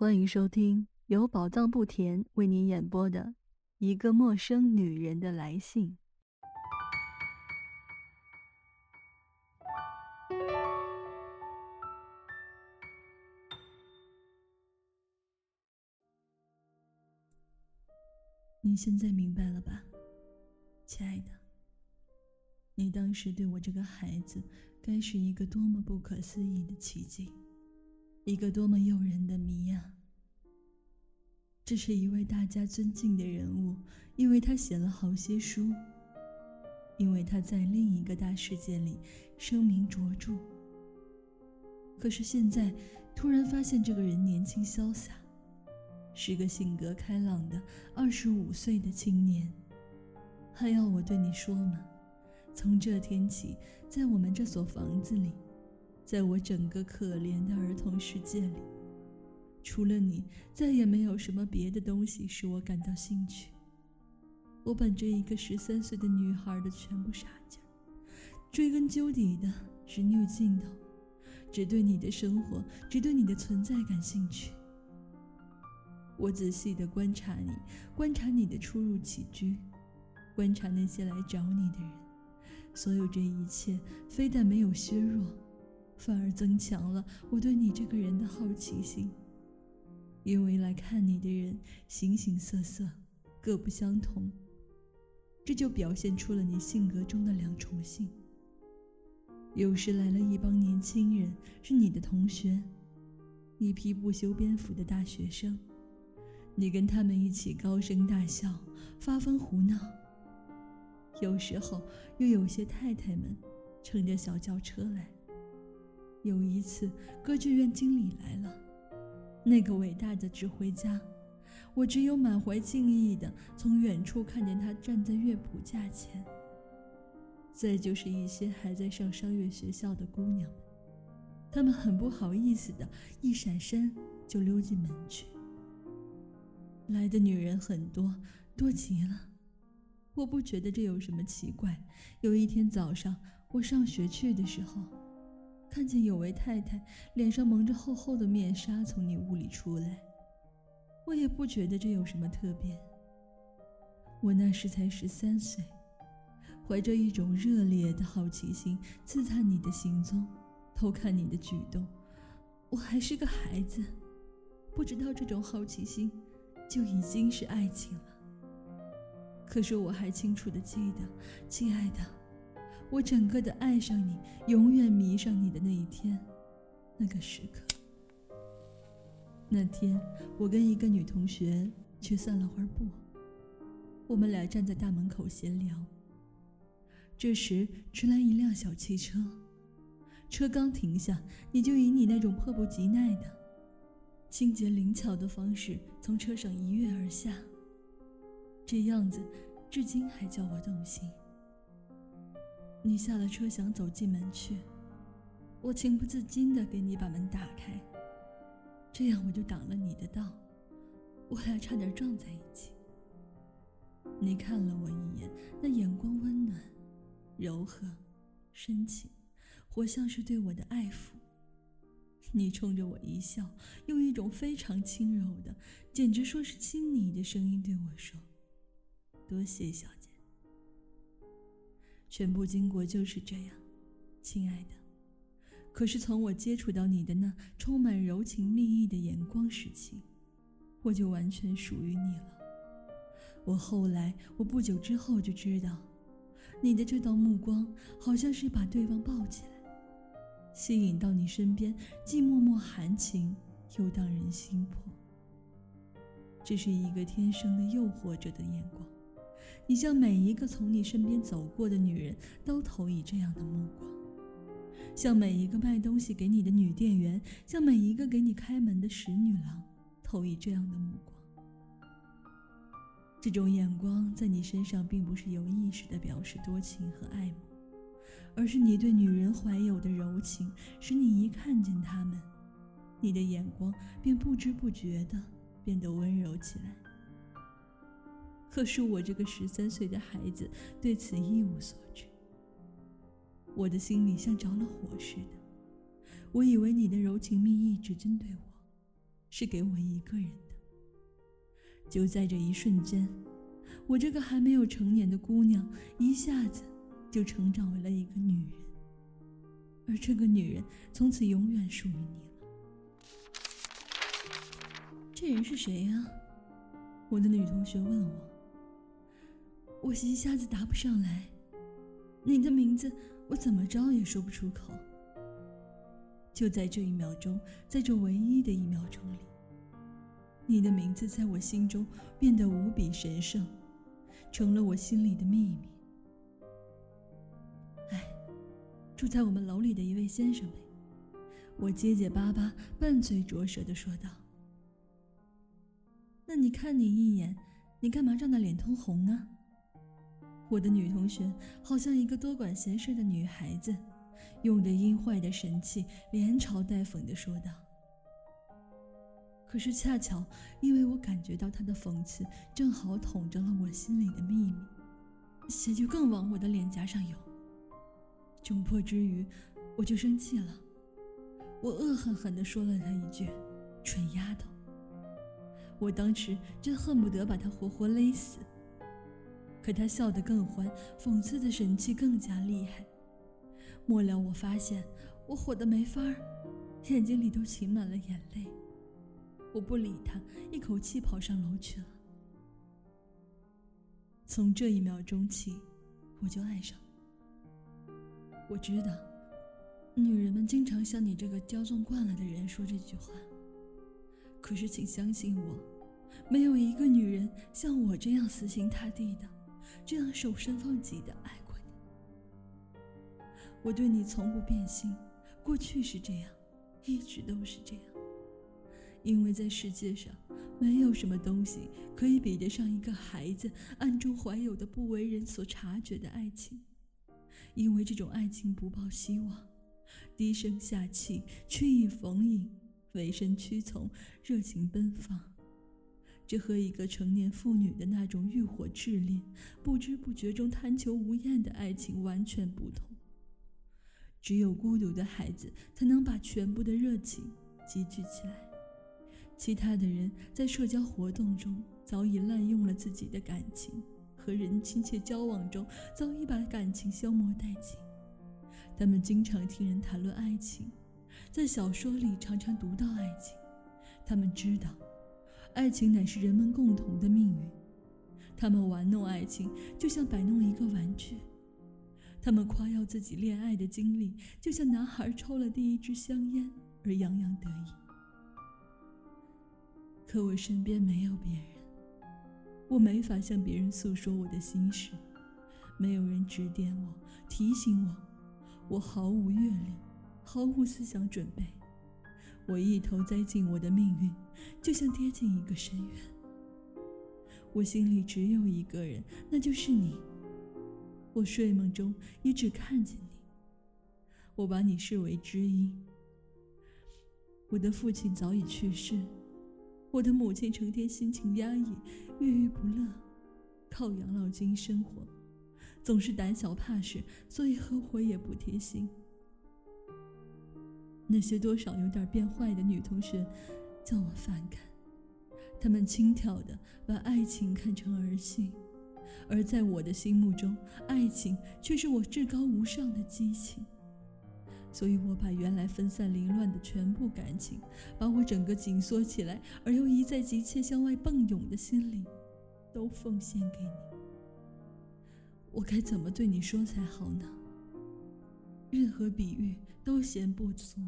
欢迎收听由宝藏不甜为您演播的《一个陌生女人的来信》。你现在明白了吧，亲爱的？你当时对我这个孩子，该是一个多么不可思议的奇迹！一个多么诱人的谜呀！这是一位大家尊敬的人物，因为他写了好些书，因为他在另一个大世界里声名卓著。可是现在突然发现这个人年轻潇洒，是个性格开朗的二十五岁的青年，还要我对你说吗？从这天起，在我们这所房子里。在我整个可怜的儿童世界里，除了你，再也没有什么别的东西使我感到兴趣。我本着一个十三岁的女孩的全部傻劲，追根究底的只有尽头，只对你的生活，只对你的存在感兴趣。我仔细的观察你，观察你的出入起居，观察那些来找你的人。所有这一切，非但没有削弱。反而增强了我对你这个人的好奇心，因为来看你的人形形色色，各不相同，这就表现出了你性格中的两重性。有时来了一帮年轻人，是你的同学，一批不修边幅的大学生，你跟他们一起高声大笑，发疯胡闹。有时候又有些太太们乘着小轿车来。有一次，歌剧院经理来了，那个伟大的指挥家，我只有满怀敬意的从远处看见他站在乐谱架前。再就是一些还在上商业学校的姑娘们，她们很不好意思的一闪身就溜进门去。来的女人很多，多极了。我不觉得这有什么奇怪。有一天早上，我上学去的时候。看见有位太太脸上蒙着厚厚的面纱从你屋里出来，我也不觉得这有什么特别。我那时才十三岁，怀着一种热烈的好奇心刺探你的行踪，偷看你的举动。我还是个孩子，不知道这种好奇心就已经是爱情了。可是我还清楚的记得，亲爱的。我整个的爱上你，永远迷上你的那一天，那个时刻。那天，我跟一个女同学去散了会儿步，我们俩站在大门口闲聊。这时，迟来一辆小汽车，车刚停下，你就以你那种迫不及待的、清洁灵巧的方式从车上一跃而下，这样子，至今还叫我动心。你下了车，想走进门去，我情不自禁地给你把门打开，这样我就挡了你的道，我俩差点撞在一起。你看了我一眼，那眼光温暖、柔和、深情，活像是对我的爱抚。你冲着我一笑，用一种非常轻柔的，简直说是亲昵的声音对我说：“多谢小。”全部经过就是这样，亲爱的。可是从我接触到你的那充满柔情蜜意的眼光时起，我就完全属于你了。我后来，我不久之后就知道，你的这道目光好像是把对方抱起来，吸引到你身边，既脉脉含情，又荡人心魄。这是一个天生的诱惑者的眼光。你向每一个从你身边走过的女人都投以这样的目光，向每一个卖东西给你的女店员，向每一个给你开门的使女郎投以这样的目光。这种眼光在你身上并不是有意识的表示多情和爱慕，而是你对女人怀有的柔情，使你一看见她们，你的眼光便不知不觉的变得温柔起来。可是我这个十三岁的孩子对此一无所知，我的心里像着了火似的。我以为你的柔情蜜意只针对我，是给我一个人的。就在这一瞬间，我这个还没有成年的姑娘一下子就成长为了一个女人，而这个女人从此永远属于你了。这人是谁呀？我的女同学问我。我一下子答不上来，你的名字我怎么着也说不出口。就在这一秒钟，在这唯一的一秒钟里。你的名字在我心中变得无比神圣，成了我心里的秘密。哎，住在我们楼里的一位先生呗，我结结巴巴、拌嘴拙舌的说道。那你看你一眼，你干嘛涨得脸通红呢？我的女同学好像一个多管闲事的女孩子，用着阴坏的神气，连嘲带讽的说道。可是恰巧，因为我感觉到他的讽刺正好捅着了我心里的秘密，血就更往我的脸颊上涌。窘迫之余，我就生气了，我恶狠狠地说了他一句：“蠢丫头！”我当时真恨不得把他活活勒死。可他笑得更欢，讽刺的神气更加厉害。末了，我发现我火得没法儿，眼睛里都噙满了眼泪。我不理他，一口气跑上楼去了。从这一秒钟起，我就爱上。我知道，女人们经常向你这个骄纵惯了的人说这句话。可是，请相信我，没有一个女人像我这样死心塌地的，这样守身放己的爱过你。我对你从不变心，过去是这样，一直都是这样。因为在世界上，没有什么东西可以比得上一个孩子暗中怀有的不为人所察觉的爱情。因为这种爱情不抱希望，低声下气，曲意逢迎，委身屈从，热情奔放。这和一个成年妇女的那种欲火炽烈、不知不觉中贪求无厌的爱情完全不同。只有孤独的孩子才能把全部的热情积聚起来。其他的人在社交活动中早已滥用了自己的感情，和人亲切交往中早已把感情消磨殆尽。他们经常听人谈论爱情，在小说里常常读到爱情。他们知道，爱情乃是人们共同的命运。他们玩弄爱情，就像摆弄一个玩具。他们夸耀自己恋爱的经历，就像男孩抽了第一支香烟而洋洋得意。可我身边没有别人，我没法向别人诉说我的心事，没有人指点我、提醒我，我毫无阅历，毫无思想准备，我一头栽进我的命运，就像跌进一个深渊。我心里只有一个人，那就是你。我睡梦中也只看见你，我把你视为知音。我的父亲早已去世。我的母亲成天心情压抑，郁郁不乐，靠养老金生活，总是胆小怕事，所以和我也不贴心。那些多少有点变坏的女同学，叫我反感。她们轻佻的把爱情看成儿戏，而在我的心目中，爱情却是我至高无上的激情。所以我把原来分散凌乱的全部感情，把我整个紧缩起来而又一再急切向外迸涌的心灵，都奉献给你。我该怎么对你说才好呢？任何比喻都嫌不足。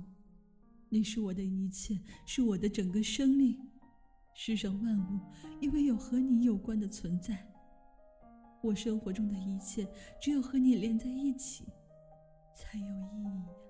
你是我的一切，是我的整个生命。世上万物，因为有和你有关的存在，我生活中的一切，只有和你连在一起，才有意义。